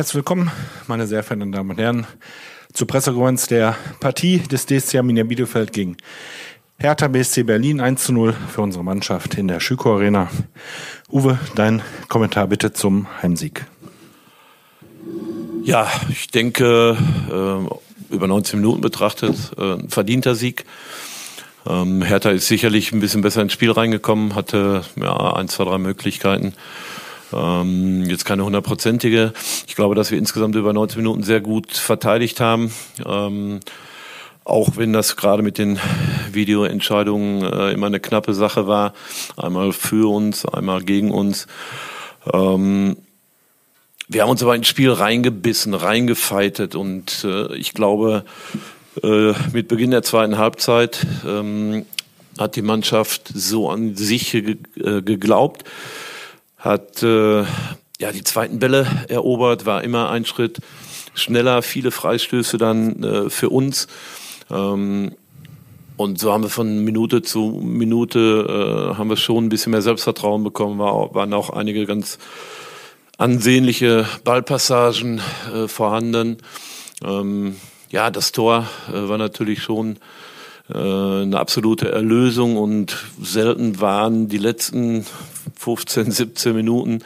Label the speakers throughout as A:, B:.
A: Herzlich willkommen, meine sehr verehrten Damen und Herren, zur Pressekonferenz der Partie des DSC Arminia Bielefeld gegen Hertha BSC Berlin 1 zu 0 für unsere Mannschaft in der Schüko Arena. Uwe, dein Kommentar bitte zum Heimsieg.
B: Ja, ich denke, äh, über 19 Minuten betrachtet, äh, ein verdienter Sieg. Ähm, Hertha ist sicherlich ein bisschen besser ins Spiel reingekommen, hatte ja ein, zwei, drei Möglichkeiten. Ähm, jetzt keine hundertprozentige. Ich glaube, dass wir insgesamt über 90 Minuten sehr gut verteidigt haben. Ähm, auch wenn das gerade mit den Videoentscheidungen äh, immer eine knappe Sache war. Einmal für uns, einmal gegen uns. Ähm, wir haben uns aber ins Spiel reingebissen, reingefeitet und äh, ich glaube, äh, mit Beginn der zweiten Halbzeit ähm, hat die Mannschaft so an sich ge äh, geglaubt, hat äh, ja die zweiten Bälle erobert, war immer ein Schritt schneller, viele Freistöße dann äh, für uns. Ähm, und so haben wir von Minute zu Minute äh, haben wir schon ein bisschen mehr Selbstvertrauen bekommen, war, waren auch einige ganz ansehnliche Ballpassagen äh, vorhanden. Ähm, ja, das Tor äh, war natürlich schon äh, eine absolute Erlösung und selten waren die letzten 15, 17 Minuten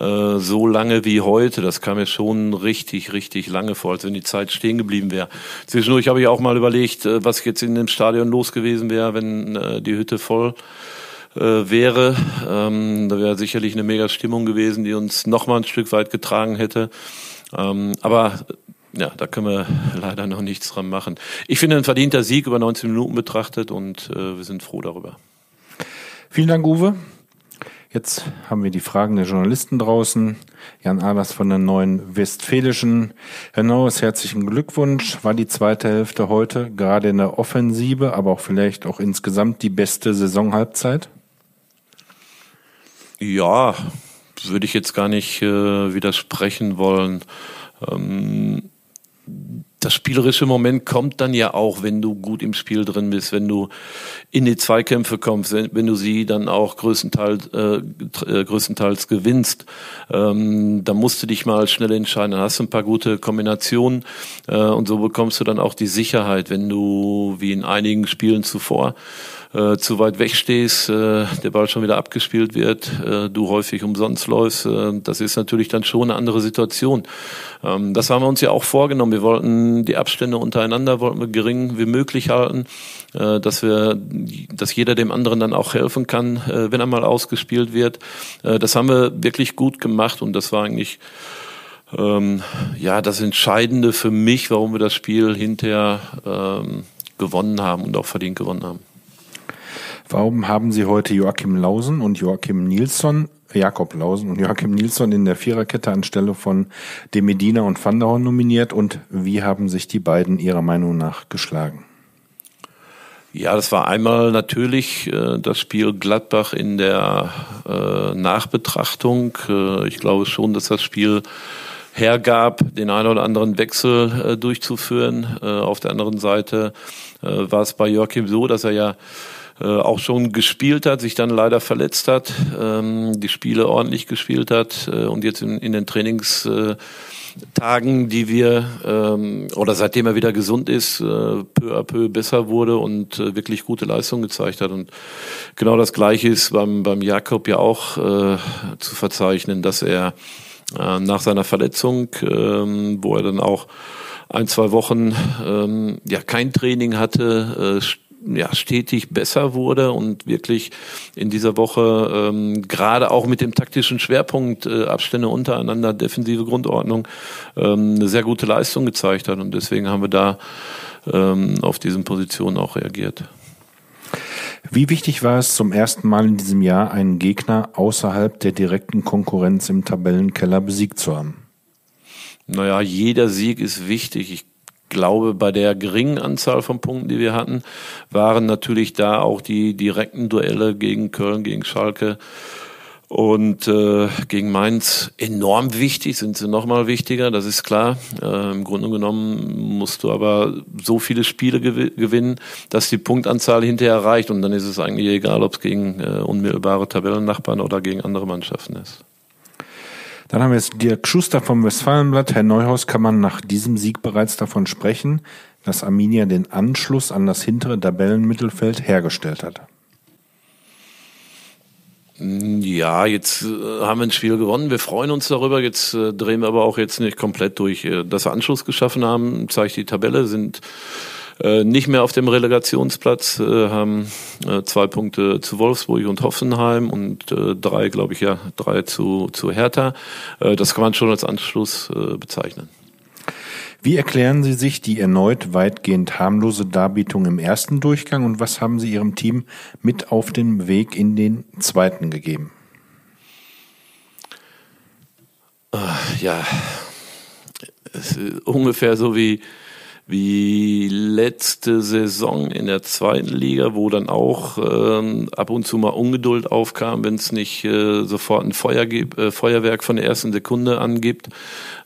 B: äh, so lange wie heute. Das kam mir schon richtig, richtig lange vor, als wenn die Zeit stehen geblieben wäre. Zwischendurch habe ich auch mal überlegt, äh, was jetzt in dem Stadion los gewesen wäre, wenn äh, die Hütte voll wäre. Ähm, da wäre sicherlich eine mega Stimmung gewesen, die uns noch mal ein Stück weit getragen hätte. Ähm, aber ja, da können wir leider noch nichts dran machen. Ich finde ein verdienter Sieg über 19 Minuten betrachtet und wir sind froh darüber.
A: Vielen Dank, Uwe. Jetzt haben wir die Fragen der Journalisten draußen. Jan Aders von der Neuen Westfälischen. Herr Norris, herzlichen Glückwunsch. War die zweite Hälfte heute gerade in der Offensive, aber auch vielleicht auch insgesamt die beste Saisonhalbzeit?
B: Ja, würde ich jetzt gar nicht äh, widersprechen wollen. Ähm, das spielerische Moment kommt dann ja auch, wenn du gut im Spiel drin bist, wenn du in die Zweikämpfe kommst, wenn du sie dann auch größtenteils, äh, äh, größtenteils gewinnst. Ähm, da musst du dich mal schnell entscheiden. Dann hast du ein paar gute Kombinationen äh, und so bekommst du dann auch die Sicherheit, wenn du wie in einigen Spielen zuvor äh, zu weit weg stehst, äh, der Ball schon wieder abgespielt wird, äh, du häufig umsonst läufst, äh, das ist natürlich dann schon eine andere Situation. Ähm, das haben wir uns ja auch vorgenommen. Wir wollten die Abstände untereinander wollten wir gering wie möglich halten, äh, dass wir, dass jeder dem anderen dann auch helfen kann, äh, wenn er mal ausgespielt wird. Äh, das haben wir wirklich gut gemacht und das war eigentlich ähm, ja das Entscheidende für mich, warum wir das Spiel hinterher ähm, gewonnen haben und auch verdient gewonnen haben.
A: Warum haben Sie heute Joachim Lausen und Joachim Nilsson, Jakob Lausen und Joachim Nilsson in der Viererkette anstelle von De Medina und Van der Horn nominiert und wie haben sich die beiden Ihrer Meinung nach geschlagen?
B: Ja, das war einmal natürlich äh, das Spiel Gladbach in der äh, Nachbetrachtung. Äh, ich glaube schon, dass das Spiel hergab, den einen oder anderen Wechsel äh, durchzuführen. Äh, auf der anderen Seite äh, war es bei Joachim so, dass er ja äh, auch schon gespielt hat, sich dann leider verletzt hat, ähm, die Spiele ordentlich gespielt hat äh, und jetzt in, in den Trainingstagen, die wir ähm, oder seitdem er wieder gesund ist, äh, peu à peu besser wurde und äh, wirklich gute Leistung gezeigt hat. Und genau das Gleiche ist beim, beim Jakob ja auch äh, zu verzeichnen, dass er äh, nach seiner Verletzung, ähm, wo er dann auch ein, zwei Wochen ähm, ja kein Training hatte, äh, ja, stetig besser wurde und wirklich in dieser Woche ähm, gerade auch mit dem taktischen Schwerpunkt äh, Abstände untereinander, defensive Grundordnung, ähm, eine sehr gute Leistung gezeigt hat. Und deswegen haben wir da ähm, auf diesen Positionen auch reagiert.
A: Wie wichtig war es zum ersten Mal in diesem Jahr, einen Gegner außerhalb der direkten Konkurrenz im Tabellenkeller besiegt zu haben?
B: Naja, jeder Sieg ist wichtig. Ich glaube, bei der geringen Anzahl von Punkten, die wir hatten, waren natürlich da auch die direkten Duelle gegen Köln, gegen Schalke und äh, gegen Mainz enorm wichtig, sind sie nochmal wichtiger, das ist klar. Äh, Im Grunde genommen musst du aber so viele Spiele gew gewinnen, dass die Punktanzahl hinterher reicht und dann ist es eigentlich egal, ob es gegen äh, unmittelbare Tabellennachbarn oder gegen andere Mannschaften ist.
A: Dann haben wir jetzt Dirk Schuster vom Westfalenblatt. Herr Neuhaus, kann man nach diesem Sieg bereits davon sprechen, dass Arminia den Anschluss an das hintere Tabellenmittelfeld hergestellt hat?
B: Ja, jetzt äh, haben wir ein Spiel gewonnen. Wir freuen uns darüber. Jetzt äh, drehen wir aber auch jetzt nicht komplett durch. Äh, dass wir Anschluss geschaffen haben, zeigt die Tabelle, sind äh, nicht mehr auf dem Relegationsplatz, äh, haben äh, zwei Punkte zu Wolfsburg und Hoffenheim und äh, drei, glaube ich, ja, drei zu, zu Hertha. Äh, das kann man schon als Anschluss bezeichnen.
A: Wie erklären Sie sich die erneut weitgehend harmlose Darbietung im ersten Durchgang und was haben Sie Ihrem Team mit auf den Weg in den zweiten gegeben?
B: Ja, ungefähr so wie wie letzte Saison in der zweiten Liga, wo dann auch ähm, ab und zu mal Ungeduld aufkam, wenn es nicht äh, sofort ein Feuer gibt, äh, Feuerwerk von der ersten Sekunde angibt.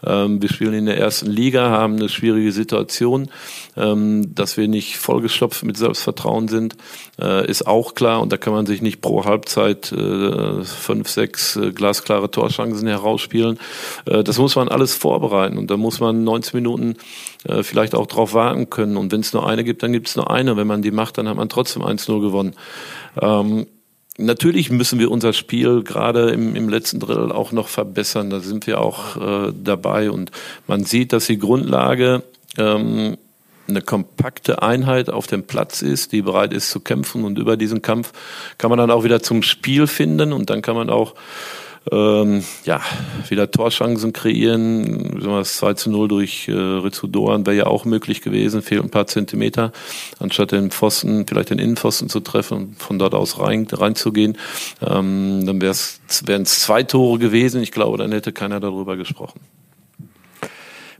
B: Ähm, wir spielen in der ersten Liga, haben eine schwierige Situation, ähm, dass wir nicht vollgestopft mit Selbstvertrauen sind, äh, ist auch klar und da kann man sich nicht pro Halbzeit äh, fünf, sechs äh, glasklare Torschancen herausspielen. Äh, das muss man alles vorbereiten und da muss man 90 Minuten äh, vielleicht auch drauf warten können. Und wenn es nur eine gibt, dann gibt es nur eine. Wenn man die macht, dann hat man trotzdem 1-0 gewonnen. Ähm, natürlich müssen wir unser Spiel gerade im, im letzten Drittel auch noch verbessern. Da sind wir auch äh, dabei. Und man sieht, dass die Grundlage ähm, eine kompakte Einheit auf dem Platz ist, die bereit ist zu kämpfen. Und über diesen Kampf kann man dann auch wieder zum Spiel finden und dann kann man auch ähm, ja, wieder Torchancen kreieren. Das 2 zu 0 durch äh, Ritsu Doan wäre ja auch möglich gewesen, fehlt ein paar Zentimeter, anstatt den Pfosten, vielleicht den Innenpfosten zu treffen und von dort aus rein, reinzugehen. Ähm, dann wären es zwei Tore gewesen. Ich glaube, dann hätte keiner darüber gesprochen.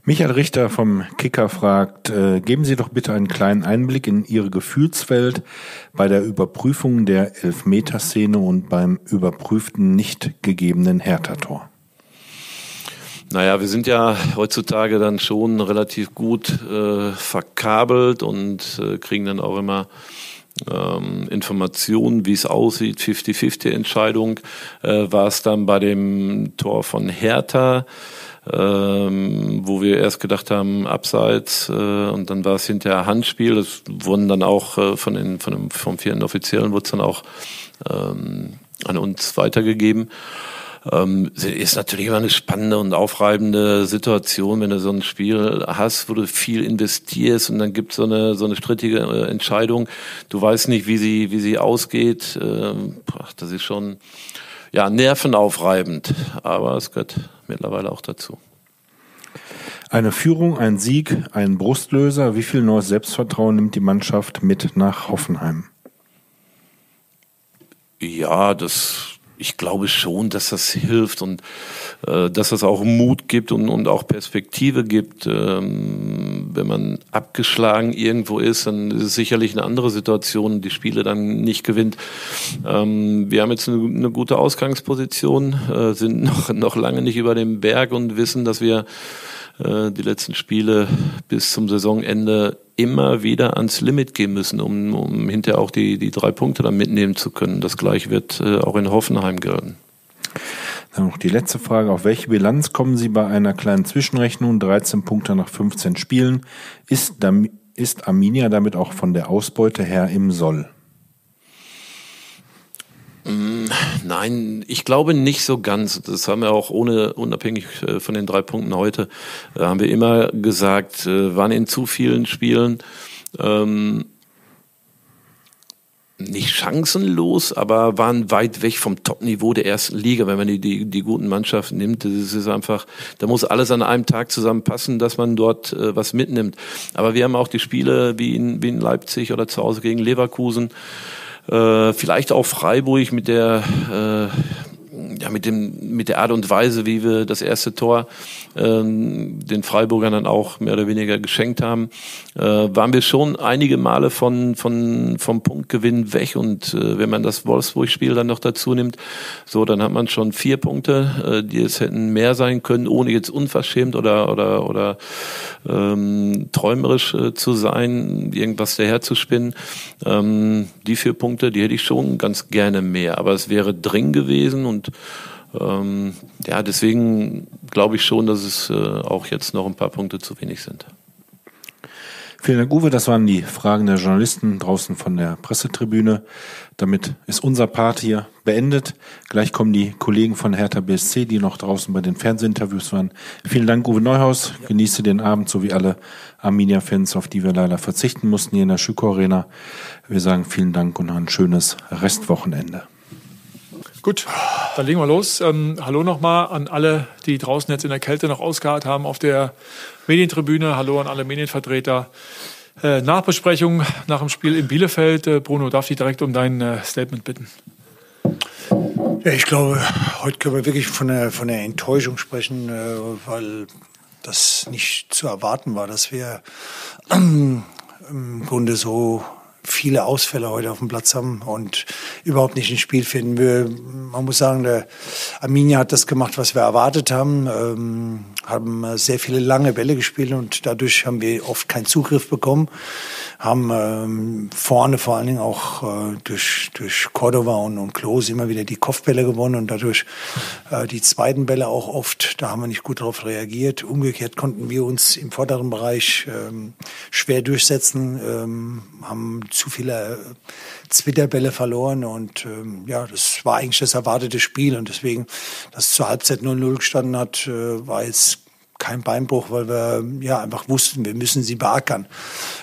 A: Michael Richter vom Kicker fragt, äh, geben Sie doch bitte einen kleinen Einblick in Ihre Gefühlswelt bei der Überprüfung der Elfmeterszene und beim überprüften nicht gegebenen Hertha-Tor.
B: Naja, wir sind ja heutzutage dann schon relativ gut äh, verkabelt und äh, kriegen dann auch immer ähm, Informationen, wie es aussieht, 50-50 Entscheidung, äh, war es dann bei dem Tor von Hertha ähm, wo wir erst gedacht haben, abseits, äh, und dann war es hinterher Handspiel. Das wurden dann auch äh, von den, von dem, vom vierten Offiziellen wurde es dann auch ähm, an uns weitergegeben. Ähm, ist natürlich immer eine spannende und aufreibende Situation, wenn du so ein Spiel hast, wo du viel investierst und dann gibt so eine so eine strittige äh, Entscheidung. Du weißt nicht, wie sie wie sie ausgeht. Ähm, das ist schon ja, nervenaufreibend, aber es gehört mittlerweile auch dazu.
A: Eine Führung, ein Sieg, ein Brustlöser. Wie viel neues Selbstvertrauen nimmt die Mannschaft mit nach Hoffenheim?
B: Ja, das ich glaube schon, dass das hilft und äh, dass das auch Mut gibt und, und auch Perspektive gibt. Ähm, wenn man abgeschlagen irgendwo ist, dann ist es sicherlich eine andere Situation, die Spiele dann nicht gewinnt. Ähm, wir haben jetzt eine, eine gute Ausgangsposition, äh, sind noch, noch lange nicht über dem Berg und wissen, dass wir äh, die letzten Spiele bis zum Saisonende immer wieder ans Limit gehen müssen, um, um hinterher auch die, die drei Punkte dann mitnehmen zu können. Das gleiche wird äh, auch in Hoffenheim gelten.
A: Dann noch die letzte Frage. Auf welche Bilanz kommen Sie bei einer kleinen Zwischenrechnung? 13 Punkte nach 15 Spielen. Ist, ist Arminia damit auch von der Ausbeute her im Soll?
B: Mm, nein, ich glaube nicht so ganz. Das haben wir auch ohne, unabhängig äh, von den drei Punkten heute, äh, haben wir immer gesagt, äh, waren in zu vielen Spielen ähm, nicht chancenlos, aber waren weit weg vom Top-Niveau der ersten Liga. Wenn man die, die, die guten Mannschaften nimmt, das ist einfach, da muss alles an einem Tag zusammenpassen, dass man dort äh, was mitnimmt. Aber wir haben auch die Spiele wie in, wie in Leipzig oder zu Hause gegen Leverkusen äh, vielleicht auch Freiburg mit der äh, ja, mit dem mit der Art und Weise, wie wir das erste Tor ähm, den Freiburgern dann auch mehr oder weniger geschenkt haben, äh, waren wir schon einige Male von von vom Punktgewinn weg und äh, wenn man das Wolfsburg-Spiel dann noch dazu nimmt, so dann hat man schon vier Punkte, äh, die es hätten mehr sein können, ohne jetzt unverschämt oder oder oder ähm, träumerisch äh, zu sein, irgendwas daherzuspinnen. Ähm, die vier Punkte, die hätte ich schon ganz gerne mehr, aber es wäre dringend gewesen und Ähm, ja, deswegen glaube ich schon, dass es äh, auch jetzt noch ein paar Punkte zu wenig sind.
A: Vielen Dank, Uwe. Das waren die Fragen der Journalisten draußen von der Pressetribüne. Damit ist unser Part hier beendet. Gleich kommen die Kollegen von Hertha BSC, die noch draußen bei den Fernsehinterviews waren. Vielen Dank, Uwe Neuhaus. Genieße den Abend, so wie alle Arminia-Fans, auf die wir leider verzichten mussten hier in der Schüko Arena. Wir sagen vielen Dank und ein schönes Restwochenende.
C: Gut, dann legen wir los. Ähm, hallo nochmal an alle, die draußen jetzt in der Kälte noch ausgeharrt haben auf der Medientribüne. Hallo an alle Medienvertreter. Äh, Nachbesprechung nach dem Spiel in Bielefeld. Äh, Bruno, darf ich direkt um dein äh, Statement bitten?
D: Ja, ich glaube, heute können wir wirklich von der, von der Enttäuschung sprechen, äh, weil das nicht zu erwarten war, dass wir im Grunde so viele Ausfälle heute auf dem Platz haben und überhaupt nicht ins Spiel finden. Wir, man muss sagen, der Arminia hat das gemacht, was wir erwartet haben, ähm, haben sehr viele lange Bälle gespielt und dadurch haben wir oft keinen Zugriff bekommen haben ähm, vorne vor allen Dingen auch äh, durch, durch Cordova und, und Klose immer wieder die Kopfbälle gewonnen und dadurch äh, die zweiten Bälle auch oft, da haben wir nicht gut darauf reagiert. Umgekehrt konnten wir uns im vorderen Bereich ähm, schwer durchsetzen, ähm, haben zu viele äh, Zwitterbälle verloren und ähm, ja, das war eigentlich das erwartete Spiel und deswegen, dass zur Halbzeit 0-0 gestanden hat, äh, war jetzt kein Beinbruch, weil wir ja einfach wussten, wir müssen sie beackern.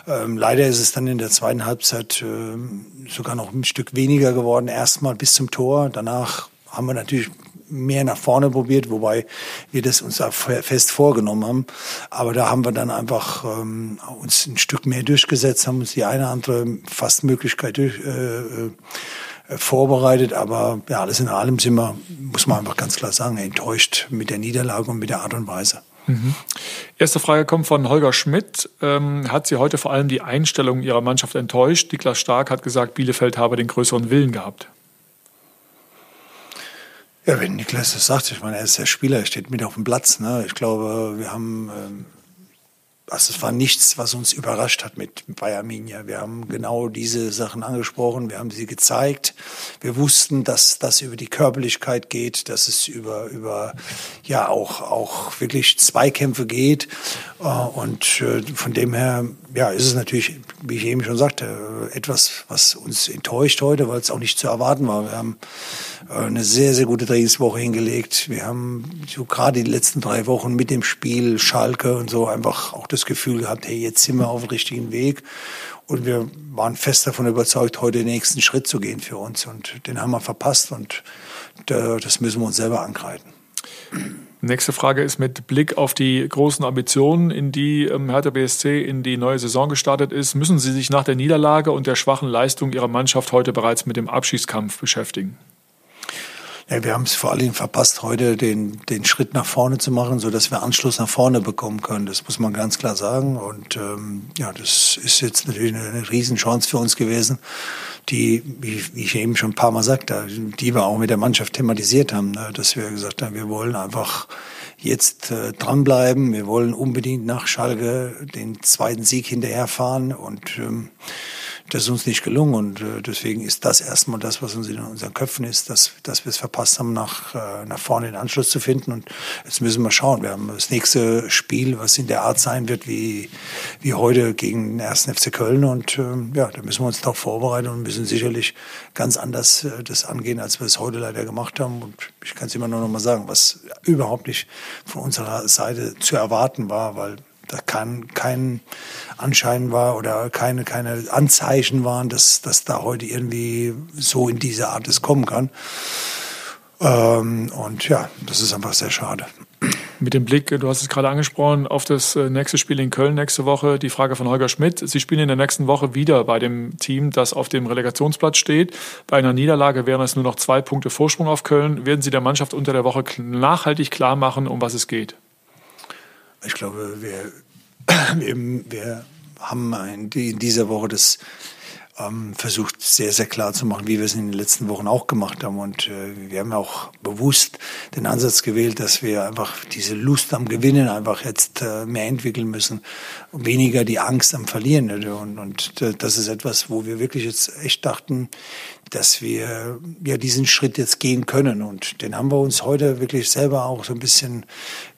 D: Ähm, leider ist es dann in der zweiten Halbzeit äh, sogar noch ein Stück weniger geworden. Erstmal bis zum Tor. Danach haben wir natürlich mehr nach vorne probiert, wobei wir das uns auch fest vorgenommen haben. Aber da haben wir dann einfach ähm, uns ein Stück mehr durchgesetzt, haben uns die eine andere Fastmöglichkeit durch, äh, äh vorbereitet. Aber ja, alles in allem sind wir, muss man einfach ganz klar sagen, enttäuscht mit der Niederlage und mit der Art und Weise.
C: Mhm. Erste Frage kommt von Holger Schmidt. Ähm, hat Sie heute vor allem die Einstellung Ihrer Mannschaft enttäuscht? Niklas Stark hat gesagt, Bielefeld habe den größeren Willen gehabt.
D: Ja, wenn Niklas das sagt, ich meine, er ist der Spieler, er steht mit auf dem Platz. Ne? Ich glaube, wir haben ähm, also es war nichts, was uns überrascht hat mit Bayern Minia. Wir haben genau diese Sachen angesprochen, wir haben sie gezeigt. Wir wussten, dass das über die Körperlichkeit geht, dass es über, über ja auch, auch wirklich Zweikämpfe geht. Äh, und äh, von dem her, ja, ist es natürlich, wie ich eben schon sagte, etwas, was uns enttäuscht heute, weil es auch nicht zu erwarten war. Wir haben äh, eine sehr, sehr gute Trainingswoche hingelegt. Wir haben so gerade die letzten drei Wochen mit dem Spiel Schalke und so einfach auch das Gefühl gehabt, hey, jetzt sind wir auf dem richtigen Weg. Und wir waren fest davon überzeugt, heute den nächsten Schritt zu gehen für uns. Und den haben wir verpasst und das müssen wir uns selber angreifen.
C: Nächste Frage ist mit Blick auf die großen Ambitionen, in die ähm, Hertha BSC in die neue Saison gestartet ist. Müssen Sie sich nach der Niederlage und der schwachen Leistung Ihrer Mannschaft heute bereits mit dem Abschießkampf beschäftigen?
D: Ja, wir haben es vor Dingen verpasst, heute den, den Schritt nach vorne zu machen, so dass wir Anschluss nach vorne bekommen können. Das muss man ganz klar sagen. Und ähm, ja, das ist jetzt natürlich eine, Riesenchance für uns gewesen, die, wie, wie ich eben schon ein paar Mal sagte, die wir auch mit der Mannschaft thematisiert haben, ne, dass wir gesagt haben, wir wollen einfach jetzt äh, dranbleiben. Wir wollen unbedingt nach Schalke den zweiten Sieg hinterherfahren und ähm, das ist uns nicht gelungen und äh, deswegen ist das erstmal das, was uns in unseren Köpfen ist, dass, dass wir es verpasst haben, nach, äh, nach vorne den Anschluss zu finden und jetzt müssen wir schauen. Wir haben das nächste Spiel, was in der Art sein wird wie, wie heute gegen den 1. FC Köln und ähm, ja, da müssen wir uns darauf vorbereiten und müssen sicherlich ganz anders äh, das angehen, als wir es heute leider gemacht haben und ich kann es immer nur noch mal sagen, was überhaupt nicht von unserer Seite zu erwarten war, weil da kann kein Anschein war oder keine, keine Anzeichen waren, dass, dass da heute irgendwie so in diese Art es kommen kann. Ähm, und ja, das ist einfach sehr schade.
C: Mit dem Blick, du hast es gerade angesprochen, auf das äh, nächste Spiel in Köln nächste Woche, die Frage von Holger Schmidt. Sie spielen in der nächsten Woche wieder bei dem Team, das auf dem Relegationsplatz steht. Bei einer Niederlage wären es nur noch zwei Punkte Vorsprung auf Köln. Werden Sie der Mannschaft unter der Woche nachhaltig klar machen, um was es geht?
D: Ich glaube, wir, wir, haben in dieser Woche das ähm, versucht sehr, sehr klar zu machen, wie wir es in den letzten Wochen auch gemacht haben. Und äh, wir haben auch bewusst den Ansatz gewählt, dass wir einfach diese Lust am Gewinnen einfach jetzt äh, mehr entwickeln müssen und weniger die Angst am Verlieren. Und, und äh, das ist etwas, wo wir wirklich jetzt echt dachten, dass wir ja diesen Schritt jetzt gehen können. Und den haben wir uns heute wirklich selber auch so ein bisschen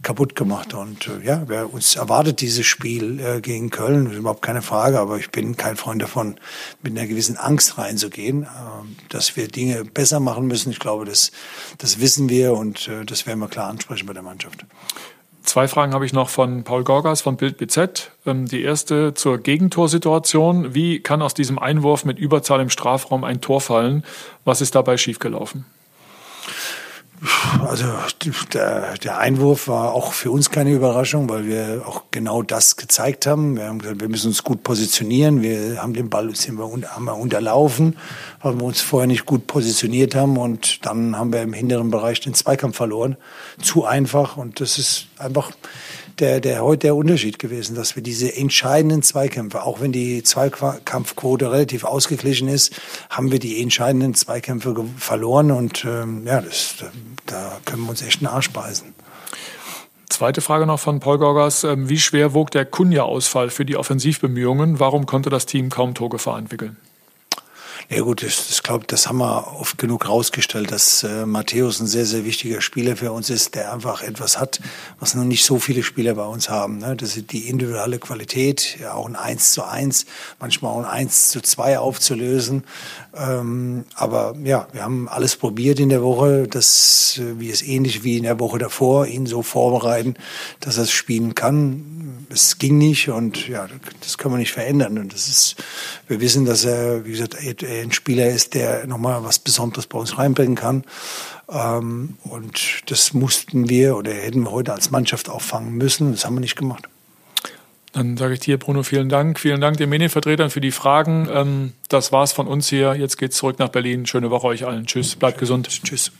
D: kaputt gemacht. Und äh, ja, wer uns erwartet dieses Spiel äh, gegen Köln, überhaupt keine Frage. Aber ich bin kein Freund davon, mit einer gewissen Angst reinzugehen, äh, dass wir Dinge besser machen müssen. Ich glaube, das, das wissen wir und äh, das werden wir klar ansprechen bei der Mannschaft.
C: Zwei Fragen habe ich noch von Paul Gorgas von Bild BZ. Ähm, die erste zur Gegentorsituation. Wie kann aus diesem Einwurf mit Überzahl im Strafraum ein Tor fallen? Was ist dabei schiefgelaufen?
D: Also der, der, Einwurf war auch für uns keine Überraschung, weil wir auch genau das gezeigt haben. Wir haben gesagt, wir müssen uns gut positionieren. Wir haben den Ball sind wir, haben wir unterlaufen, weil wir uns vorher nicht gut positioniert haben und dann haben wir im hinteren Bereich den Zweikampf verloren. Zu einfach und das ist einfach der, der heute der Unterschied gewesen, dass wir diese entscheidenden Zweikämpfe, auch wenn die Zweikampfquote relativ ausgeglichen ist, haben wir die entscheidenden Zweikämpfe verloren und ähm, ja, das, da können wir uns echt einen Arsch beißen.
C: Zweite Frage noch von Paul Gorgas. Ähm, wie schwer wog der Kunja-Ausfall für die Offensivbemühungen? Warum konnte das Team kaum Torgefahr entwickeln?
D: Ja gut, ich, ich glaube, das haben wir oft genug rausgestellt, dass äh, Matthäus ein sehr, sehr wichtiger Spieler für uns ist, der einfach etwas hat, was noch nicht so viele Spieler bei uns haben. Ne? Das ist die individuelle Qualität, ja auch ein 1 zu 1, manchmal auch ein 1 zu 2 aufzulösen. Ähm, aber ja, wir haben alles probiert in der Woche, dass äh, wir es ähnlich wie in der Woche davor, ihn so vorbereiten, dass er es spielen kann. Es ging nicht und ja, das können wir nicht verändern. Und das ist, wir wissen, dass er, wie gesagt, ein Spieler ist, der nochmal was Besonderes bei uns reinbringen kann. Ähm, und das mussten wir oder hätten wir heute als Mannschaft auffangen müssen. Das haben wir nicht gemacht.
C: Dann sage ich dir, Bruno, vielen Dank. Vielen Dank den Medienvertretern für die Fragen. Ähm, das war's von uns hier. Jetzt geht's zurück nach Berlin. Schöne Woche euch allen. Tschüss. Bleibt gesund.
D: Tschüss.